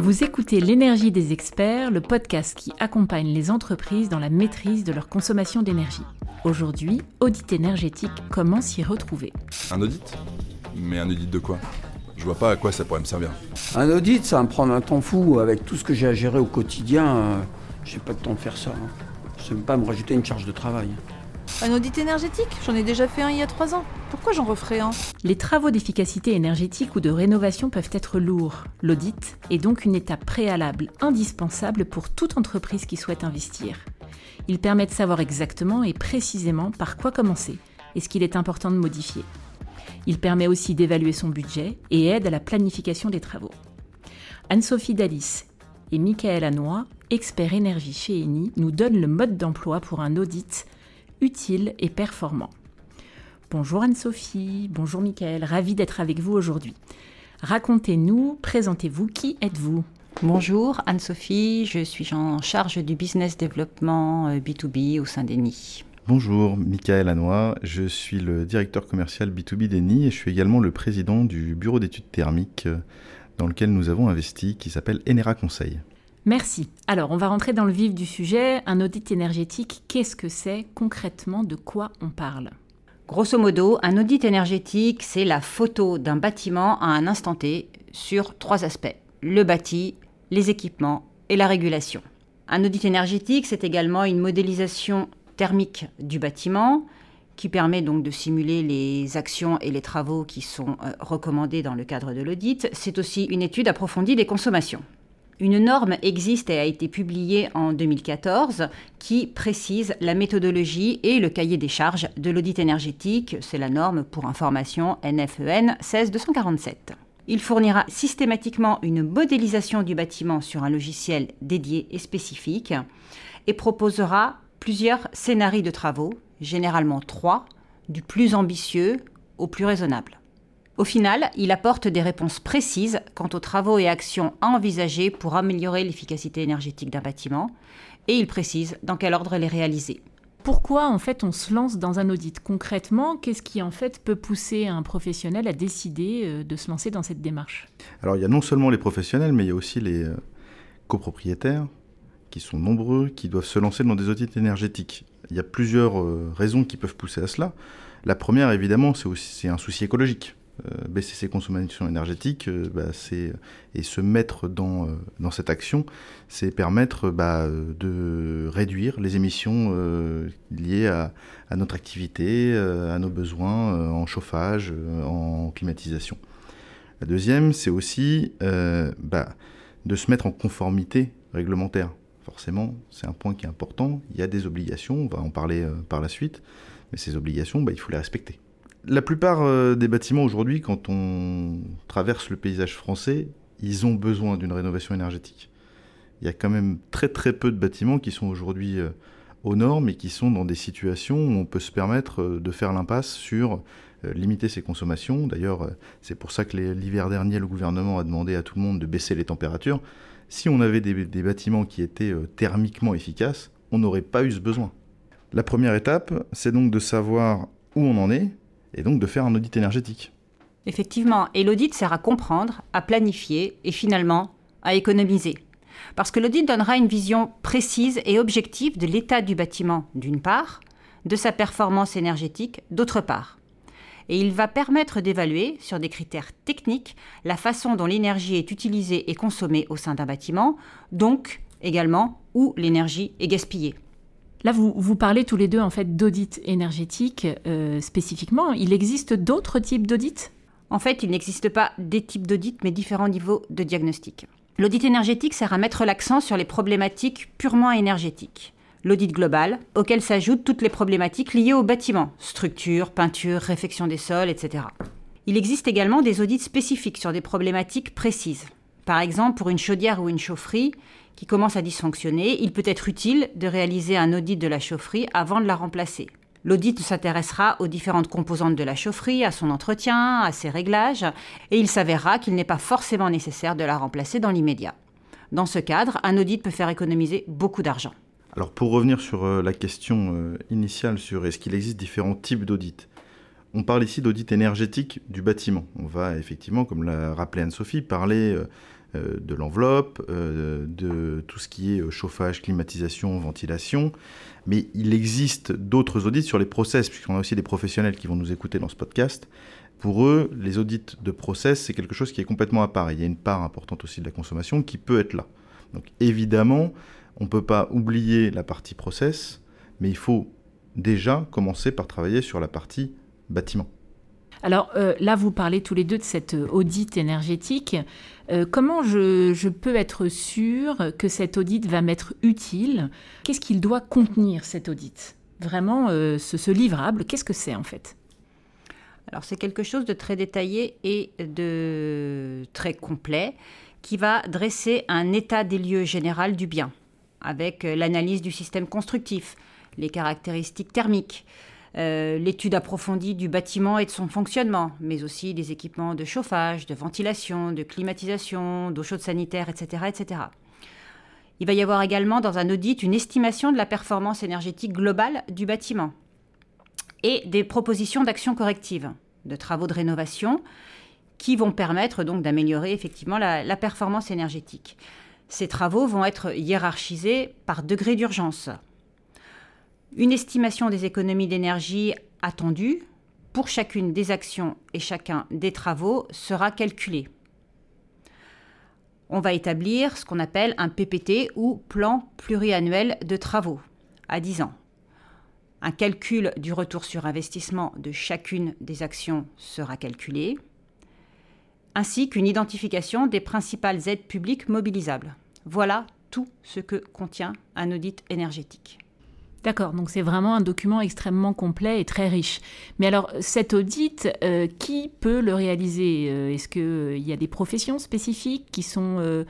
Vous écoutez L'énergie des experts, le podcast qui accompagne les entreprises dans la maîtrise de leur consommation d'énergie. Aujourd'hui, audit énergétique, comment s'y retrouver Un audit Mais un audit de quoi? Je vois pas à quoi ça pourrait me servir. Un audit, ça va me prendre un temps fou avec tout ce que j'ai à gérer au quotidien. euh, j'ai pas de temps de faire ça. hein. Je ne pas me rajouter une charge de travail. Un audit énergétique? J'en ai déjà fait un il y a trois ans. Pourquoi j'en referais un? Les travaux d'efficacité énergétique ou de rénovation peuvent être lourds. L'audit est donc une étape préalable indispensable pour toute entreprise qui souhaite investir. Il permet de savoir exactement et précisément par quoi commencer et ce qu'il est important de modifier. Il permet aussi d'évaluer son budget et aide à la planification des travaux. Anne-Sophie Dalis et Michael Hanois, experts énergie chez Eni, nous donnent le mode d'emploi pour un audit utile et performant. Bonjour Anne-Sophie, bonjour Michael, ravi d'être avec vous aujourd'hui. Racontez-nous, présentez-vous, qui êtes-vous? Bonjour Anne-Sophie, je suis en charge du business développement euh, B2B au sein d'ENI. Bonjour, Michael Hanois, je suis le directeur commercial B2B d'ENI et je suis également le président du bureau d'études thermiques euh, dans lequel nous avons investi qui s'appelle Enera Conseil. Merci. Alors, on va rentrer dans le vif du sujet. Un audit énergétique, qu'est-ce que c'est? Concrètement De quoi on parle? Grosso modo, un audit énergétique, c'est la photo d'un bâtiment à un instant T sur trois aspects. Le bâti, les équipements et la régulation. Un audit énergétique, c'est également une modélisation thermique du bâtiment qui permet donc de simuler les actions et les travaux qui sont euh, recommandés dans le cadre de l'audit. C'est aussi une étude approfondie des consommations. Une norme existe et a été publiée en 2014 qui précise la méthodologie et le cahier des charges de l'audit énergétique. C'est la norme pour information E NFEN 16247. Il fournira systématiquement une modélisation du bâtiment sur un logiciel dédié et spécifique et proposera plusieurs scénarios de travaux, généralement trois, du plus ambitieux au plus raisonnable. Au final, il apporte des réponses précises quant aux travaux et actions à envisager pour améliorer l'efficacité énergétique d'un bâtiment, et il précise dans quel ordre les réaliser. Pourquoi en fait on se lance dans un audit Concrètement, qu'est-ce qui en fait peut pousser un professionnel à décider euh, de se lancer dans cette démarche? Alors il y a non seulement les professionnels, mais il y a aussi les euh, copropriétaires qui sont nombreux, qui doivent se lancer dans des audits énergétiques. Il y a plusieurs euh, raisons qui peuvent pousser à cela. La première, évidemment, c'est un souci écologique. Euh, baisser ses consommations énergétiques, euh, bah, et se mettre dans, euh, dans cette action, c'est permettre bah, de réduire les émissions liées à, notre activité, à nos besoins en chauffage, en climatisation. La deuxième, c'est aussi bah, de se mettre en conformité réglementaire. Forcément, c'est un point qui est important. Il y a des obligations, on va en parler par la suite, mais ces obligations, il faut les respecter. La plupart euh, des bâtiments aujourd'hui, quand on traverse le paysage français, ils ont besoin d'une rénovation énergétique. Il y a quand même très très peu de bâtiments qui sont aujourd'hui euh, aux normes et qui sont dans des situations où on peut se permettre euh, de faire l'impasse sur limiter ses consommations. D'ailleurs, c'est pour ça que l'hiver dernier, le gouvernement a demandé à tout le monde de baisser les températures. Si on avait des, des bâtiments qui étaient thermiquement efficaces, on n'aurait pas eu ce besoin. La première étape, c'est donc de savoir où on en est et donc de faire un audit énergétique. Effectivement, et l'audit sert à comprendre, à planifier et finalement à économiser. Parce que l'audit donnera une vision précise et objective de l'état du bâtiment, d'une part, de sa performance énergétique, d'autre part. Et il va permettre d'évaluer, sur des critères techniques, la façon dont l'énergie est utilisée et consommée au sein d'un bâtiment, donc également où l'énergie est gaspillée. Là, vous, parlez tous les deux en fait d'audit énergétique euh, spécifiquement. Il existe d'autres types d'audits? En fait, il n'existe pas des types d'audits, mais différents niveaux de diagnostic. L'audit énergétique sert à mettre l'accent sur les problématiques purement énergétiques. L'audit global, auquel s'ajoutent toutes les problématiques liées au bâtiment, structure, peinture, réfection des sols, etc. Il existe également des audits spécifiques sur des problématiques précises. Par exemple, pour une chaudière ou une chaufferie qui commence à dysfonctionner, il peut être utile de réaliser un audit de la chaufferie avant de la remplacer. L'audit s'intéressera aux différentes composantes de la chaufferie, à son entretien, à ses réglages, et il s'avérera qu'il n'est pas forcément nécessaire de la remplacer dans l'immédiat. Dans ce cadre, un audit peut faire économiser beaucoup d'argent. Alors pour revenir sur euh, la question euh, initiale sur est-ce qu'il existe différents types d'audits, on parle ici d'audit énergétique du bâtiment. On va effectivement, comme l'a rappelé Anne-Sophie, parler euh, de l'enveloppe, euh, de tout ce qui est chauffage, climatisation, ventilation. Mais il existe d'autres audits sur les process, puisqu'on a aussi des professionnels qui vont nous écouter dans ce podcast. Pour eux, les audits de process, c'est quelque chose qui est complètement à part. Il y a une part importante aussi de la consommation qui peut être là. Donc évidemment, on ne peut pas oublier la partie process, mais il faut déjà commencer par travailler sur la partie bâtiment. Alors euh, là, vous parlez tous les deux de cette euh, audit énergétique. Euh, comment je, peux être sûr que cet audit va m'être utile? Qu'est-ce qu'il doit contenir, cet audit? Vraiment, ce, livrable, qu'est-ce que c'est en fait? Alors c'est quelque chose de très détaillé et de très complet qui va dresser un état des lieux général du bien, avec l'analyse du système constructif, les caractéristiques thermiques, euh, l'étude approfondie du bâtiment et de son fonctionnement, mais aussi des équipements de chauffage, de ventilation, de climatisation, d'eau chaude sanitaire, etc.. Il va y avoir également dans un audit une estimation de la performance énergétique globale du bâtiment et des propositions d'actions correctives, de travaux de rénovation qui vont permettre donc d'améliorer effectivement la performance énergétique. Ces travaux vont être hiérarchisés par degré d'urgence, une estimation des économies d'énergie attendues pour chacune des actions et chacun des travaux sera calculée. On va établir ce qu'on appelle un PPT ou plan pluriannuel de travaux à 10 ans. Un calcul du retour sur investissement de chacune des actions sera calculé, ainsi qu'une identification des principales aides publiques mobilisables. Voilà tout ce que contient un audit énergétique. D'accord, donc c'est vraiment un document extrêmement complet et très riche. Mais alors, cet audit, euh, qui peut le réaliser euh, Est-ce qu'il euh, y a des professions spécifiques qui sont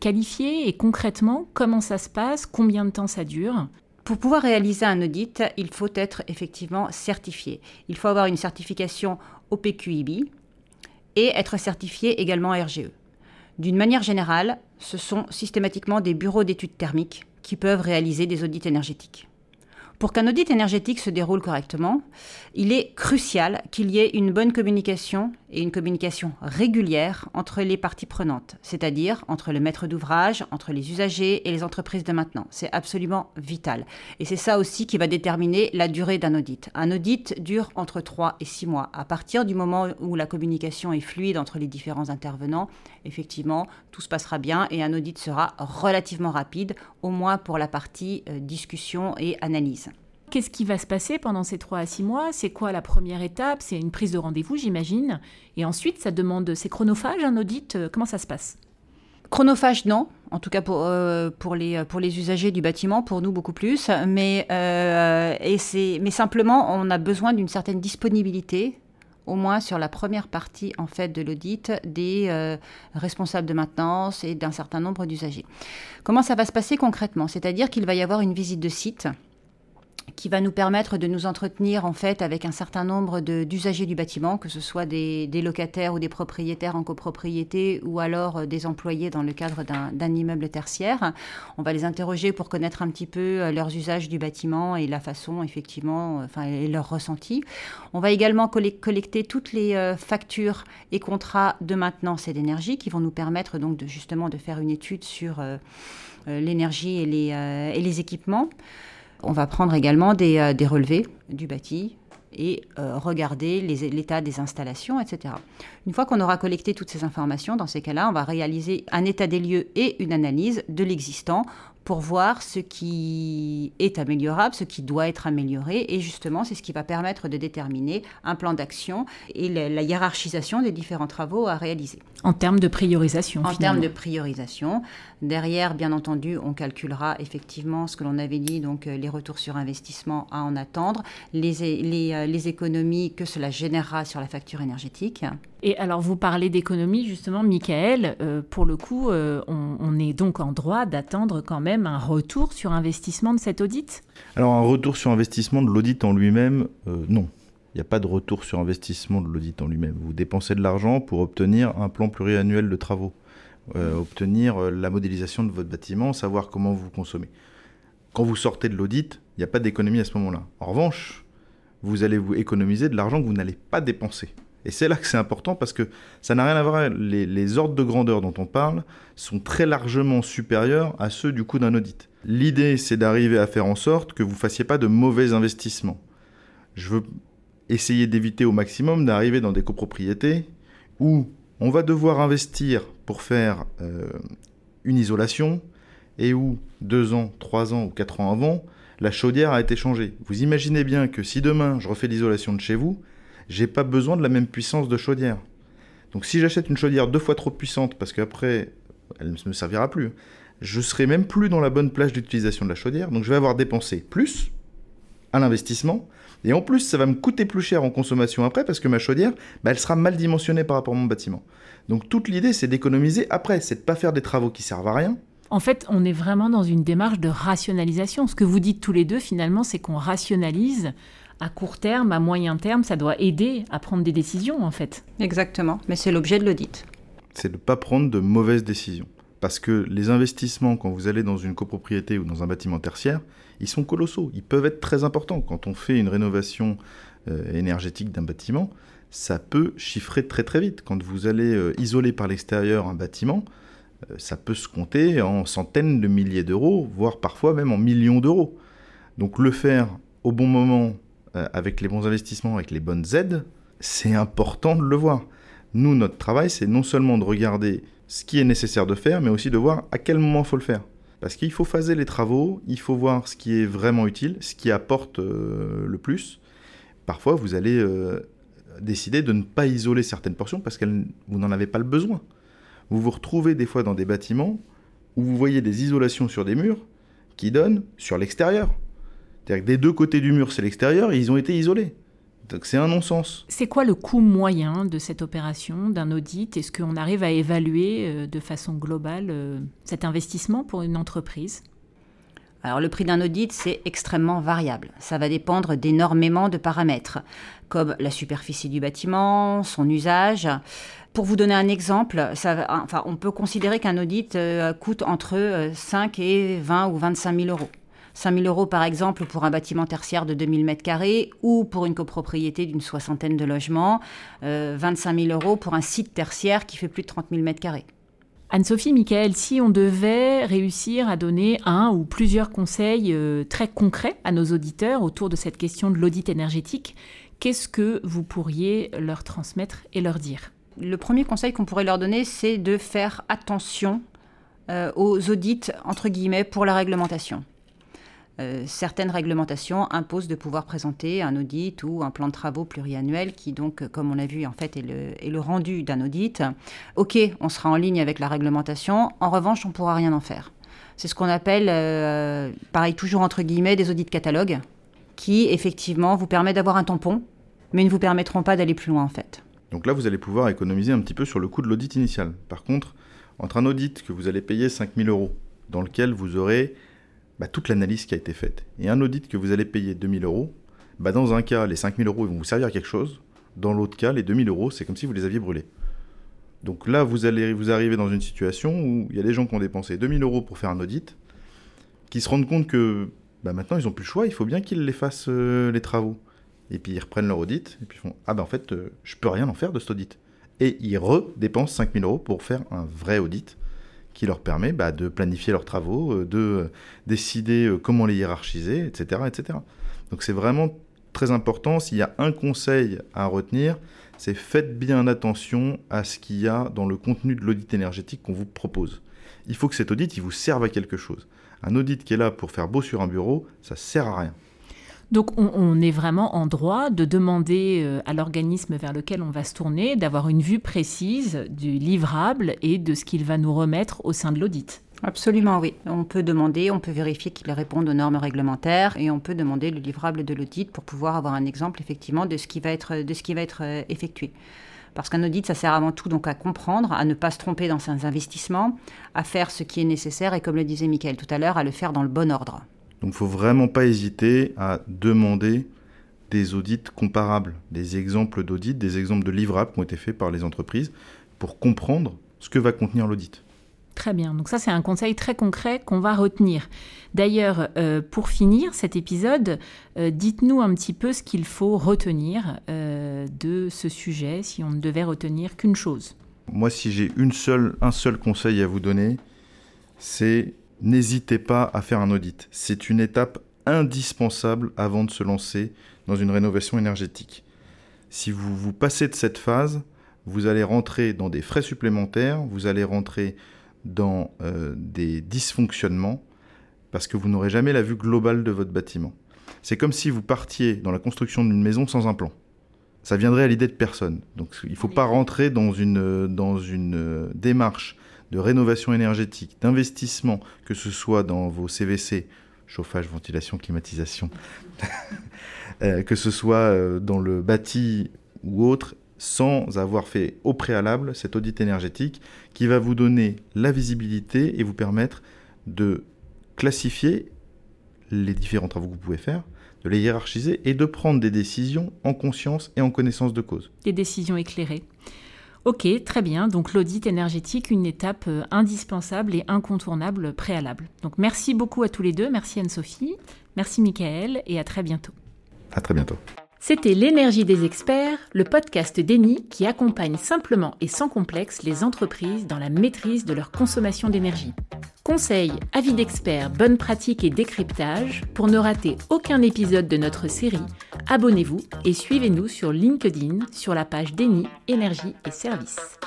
qualifiées Et concrètement, comment ça se passe Combien de temps ça dure? Pour pouvoir réaliser un audit, il faut être effectivement certifié. Il faut avoir une certification OPQIB et être certifié également RGE. D'une manière générale, ce sont systématiquement des bureaux d'études thermiques qui peuvent réaliser des audits énergétiques. Pour qu'un audit énergétique se déroule correctement, il est crucial qu'il y ait une bonne communication et une communication régulière entre les parties prenantes, c'est-à-dire entre le maître d'ouvrage, entre les usagers et les entreprises de maintenance. C'est absolument vital. Et c'est ça aussi qui va déterminer la durée d'un audit. Un audit dure entre 3 et 6 mois. À partir du moment où la communication est fluide entre les différents intervenants, effectivement, tout se passera bien et un audit sera relativement rapide, au moins pour la partie euh, discussion et analyse. Qu'est-ce qui va se passer pendant ces trois à six mois? C'est quoi la première étape? C'est une prise de rendez-vous, j'imagine. Et ensuite, ça demande, c'est chronophage, un audit euh, Comment ça se passe? Chronophage, non. En tout cas pour, euh, pour, les, pour les usagers du bâtiment, pour nous beaucoup plus. Mais, euh, et mais simplement, on a besoin d'une certaine disponibilité au moins sur la première partie en fait de l'audit des responsables de maintenance et d'un certain nombre d'usagers. Comment ça va se passer concrètement? C'est-à-dire qu'il va y avoir une visite de site qui va nous permettre de nous entretenir en fait avec un certain nombre d'usagers du bâtiment, que ce soit des, locataires ou des propriétaires en copropriété ou alors euh, des employés dans le cadre d'un immeuble tertiaire. On va les interroger pour connaître un petit peu euh, leurs usages du bâtiment et la façon effectivement, euh, enfin et leur ressenti. On va également collecter toutes les factures et contrats de maintenance et d'énergie qui vont nous permettre donc de, justement de faire une étude sur l'énergie et les équipements. On va prendre également des, euh, relevés du bâti et euh, regarder l'état des installations, etc. Une fois qu'on aura collecté toutes ces informations, dans ces cas-là, on va réaliser un état des lieux et une analyse de l'existant pour voir ce qui est améliorable, ce qui doit être amélioré. Et justement, c'est ce qui va permettre de déterminer un plan d'action et la, hiérarchisation des différents travaux à réaliser. En termes de priorisation. En termes de priorisation. Derrière, bien entendu, on calculera effectivement ce que l'on avait dit, donc euh, les retours sur investissement à en attendre, les, les, euh, les économies que cela générera sur la facture énergétique. Et alors, vous parlez d'économie, justement, Michael. Euh, pour le coup, on, on est donc en droit d'attendre quand même un retour sur investissement de cet audit? Alors un retour sur investissement de l'audit en lui-même, euh, non. Il n'y a pas de retour sur investissement de l'audit en lui-même. Vous dépensez de l'argent pour obtenir un plan pluriannuel de travaux, euh, obtenir euh, la modélisation de votre bâtiment, savoir comment vous consommez. Quand vous sortez de l'audit, il n'y a pas d'économie à ce moment-là. En revanche, vous allez vous économiser de l'argent que vous n'allez pas dépenser. Et c'est là que c'est important parce que ça n'a rien à voir. Les, ordres de grandeur dont on parle sont très largement supérieurs à ceux du coût d'un audit. L'idée, c'est d'arriver à faire en sorte que vous ne fassiez pas de mauvais investissements. Je veux essayer d'éviter au maximum d'arriver dans des copropriétés où on va devoir investir pour faire euh, une isolation et où deux ans, trois ans ou quatre ans avant, la chaudière a été changée. Vous imaginez bien que si demain je refais l'isolation de chez vous, j'ai pas besoin de la même puissance de chaudière. Donc si j'achète une chaudière deux fois trop puissante parce qu'après elle ne me servira plus, je serai même plus dans la bonne plage d'utilisation de la chaudière. Donc je vais avoir dépensé plus à l'investissement et en plus ça va me coûter plus cher en consommation après parce que ma chaudière, bah, elle sera mal dimensionnée par rapport à mon bâtiment. Donc toute l'idée c'est d'économiser après, c'est de pas faire des travaux qui servent à rien, en fait, on est vraiment dans une démarche de rationalisation. Ce que vous dites tous les deux, finalement, c'est qu'on rationalise à court terme, à moyen terme, ça doit aider à prendre des décisions, en fait. Exactement, mais c'est l'objet de l'audit. C'est de ne pas prendre de mauvaises décisions. Parce que les investissements, quand vous allez dans une copropriété ou dans un bâtiment tertiaire, ils sont colossaux. Ils peuvent être très importants. Quand on fait une rénovation euh, énergétique d'un bâtiment, ça peut chiffrer très très vite. Quand vous allez euh, isoler par l'extérieur un bâtiment, euh, ça peut se compter en centaines de milliers d'euros, voire parfois même en millions d'euros. Donc le faire au bon moment, euh, avec les bons investissements, avec les bonnes aides, c'est important de le voir. Nous, notre travail, c'est non seulement de regarder ce qui est nécessaire de faire, mais aussi de voir à quel moment il faut le faire. Parce qu'il faut phaser les travaux, il faut voir ce qui est vraiment utile, ce qui apporte euh, le plus. Parfois, vous allez décider de ne pas isoler certaines portions parce que vous n'en avez pas le besoin vous vous retrouvez des fois dans des bâtiments où vous voyez des isolations sur des murs qui donnent sur l'extérieur. C'est-à-dire que des deux côtés du mur, c'est l'extérieur et ils ont été isolés. Donc c'est un non-sens. C'est quoi le coût moyen de cette opération, d'un audit? Est-ce qu'on arrive à évaluer euh, de façon globale euh, cet investissement pour une entreprise? Alors le prix d'un audit, c'est extrêmement variable. Ça va dépendre d'énormément de paramètres, comme la superficie du bâtiment, son usage, pour vous donner un exemple, ça, enfin, on peut considérer qu'un audit euh, coûte entre 5 euh, et 20 ou 25 000 euros. 5 000 euros par exemple pour un bâtiment tertiaire de 2000 m2 ou pour une copropriété d'une soixantaine de logements, 25 euh, 000 euros pour un site tertiaire qui fait plus de 30 000 m2. Anne-Sophie, Michael, si on devait réussir à donner un ou plusieurs conseils très concrets à nos auditeurs autour de cette question de l'audit énergétique, qu'est-ce que vous pourriez leur transmettre et leur dire? Le premier conseil qu'on pourrait leur donner, c'est de faire attention euh, aux audits, entre guillemets, pour la réglementation. Euh, certaines réglementations imposent de pouvoir présenter un audit ou un plan de travaux pluriannuel qui donc, comme on l'a vu, en fait, est le, rendu d'un audit. Ok, on sera en ligne avec la réglementation. En revanche, on ne pourra rien en faire. C'est ce qu'on appelle, euh, pareil, toujours entre guillemets, des audits catalogues qui, effectivement, vous permettent d'avoir un tampon, mais ne vous permettront pas d'aller plus loin, en fait. Donc là, vous allez pouvoir économiser un petit peu sur le coût de l'audit initial. Par contre, entre un audit que vous allez payer 5000 euros, dans lequel vous aurez bah, toute l'analyse qui a été faite, et un audit que vous allez payer 2000 euros, bah, dans un cas, les 5000 euros vont vous servir à quelque chose. Dans l'autre cas, les 2000 euros, c'est comme si vous les aviez brûlés. Donc là, vous allez vous arriver dans une situation où il y a des gens qui ont dépensé 2000 euros pour faire un audit, qui se rendent compte que bah, maintenant, ils n'ont plus le choix, il faut bien qu'ils les fassent euh, les travaux. Et puis ils reprennent leur audit, et puis ils font Ah ben en fait, euh, je peux rien en faire de cet audit. Et ils redépensent 5000 euros pour faire un vrai audit qui leur permet bah, de planifier leurs travaux, euh, de euh, décider comment les hiérarchiser, etc. etc. Donc c'est vraiment très important. S'il y a un conseil à retenir, c'est faites bien attention à ce qu'il y a dans le contenu de l'audit énergétique qu'on vous propose. Il faut que cet audit il vous serve à quelque chose. Un audit qui est là pour faire beau sur un bureau, ça sert à rien. Donc on, est vraiment en droit de demander euh, à l'organisme vers lequel on va se tourner d'avoir une vue précise du livrable et de ce qu'il va nous remettre au sein de l'audit. Absolument, oui. On peut demander, on peut vérifier qu'il répond aux normes réglementaires et on peut demander le livrable de l'audit pour pouvoir avoir un exemple effectivement de ce qui va être, de ce qui va être euh, effectué. Parce qu'un audit, ça sert avant tout donc à comprendre, à ne pas se tromper dans ses investissements, à faire ce qui est nécessaire et comme le disait Michael tout à l'heure, à le faire dans le bon ordre. Donc il ne faut vraiment pas hésiter à demander des audits comparables, des exemples d'audits, des exemples de livrables qui ont été faits par les entreprises pour comprendre ce que va contenir l'audit. Très bien, donc ça c'est un conseil très concret qu'on va retenir. D'ailleurs, euh, pour finir cet épisode, euh, dites-nous un petit peu ce qu'il faut retenir euh, de ce sujet si on ne devait retenir qu'une chose. Moi, si j'ai une seule, un seul conseil à vous donner, c'est n'hésitez pas à faire un audit. C'est une étape indispensable avant de se lancer dans une rénovation énergétique. Si vous vous passez de cette phase, vous allez rentrer dans des frais supplémentaires, vous allez rentrer dans euh, des dysfonctionnements, parce que vous n'aurez jamais la vue globale de votre bâtiment. C'est comme si vous partiez dans la construction d'une maison sans un plan. Ça viendrait à l'idée de personne. Donc il ne faut pas rentrer dans une, dans une euh, démarche de rénovation énergétique, d'investissement, que ce soit dans vos CVC, chauffage, ventilation, climatisation, euh, que ce soit dans le bâti ou autre, sans avoir fait au préalable cet audit énergétique qui va vous donner la visibilité et vous permettre de classifier les différents travaux que vous pouvez faire, de les hiérarchiser et de prendre des décisions en conscience et en connaissance de cause. Des décisions éclairées. Ok, très bien. Donc l'audit énergétique, une étape euh, indispensable et incontournable préalable. Donc merci beaucoup à tous les deux. Merci Anne-Sophie. Merci Michael et à très bientôt. À très bientôt. C'était L'énergie des experts, le podcast d'Eni qui accompagne simplement et sans complexe les entreprises dans la maîtrise de leur consommation d'énergie. Conseils, avis d'experts, bonnes pratiques et décryptage, pour ne rater aucun épisode de notre série, abonnez-vous et suivez-nous sur LinkedIn sur la page d'Eni Énergie et Services.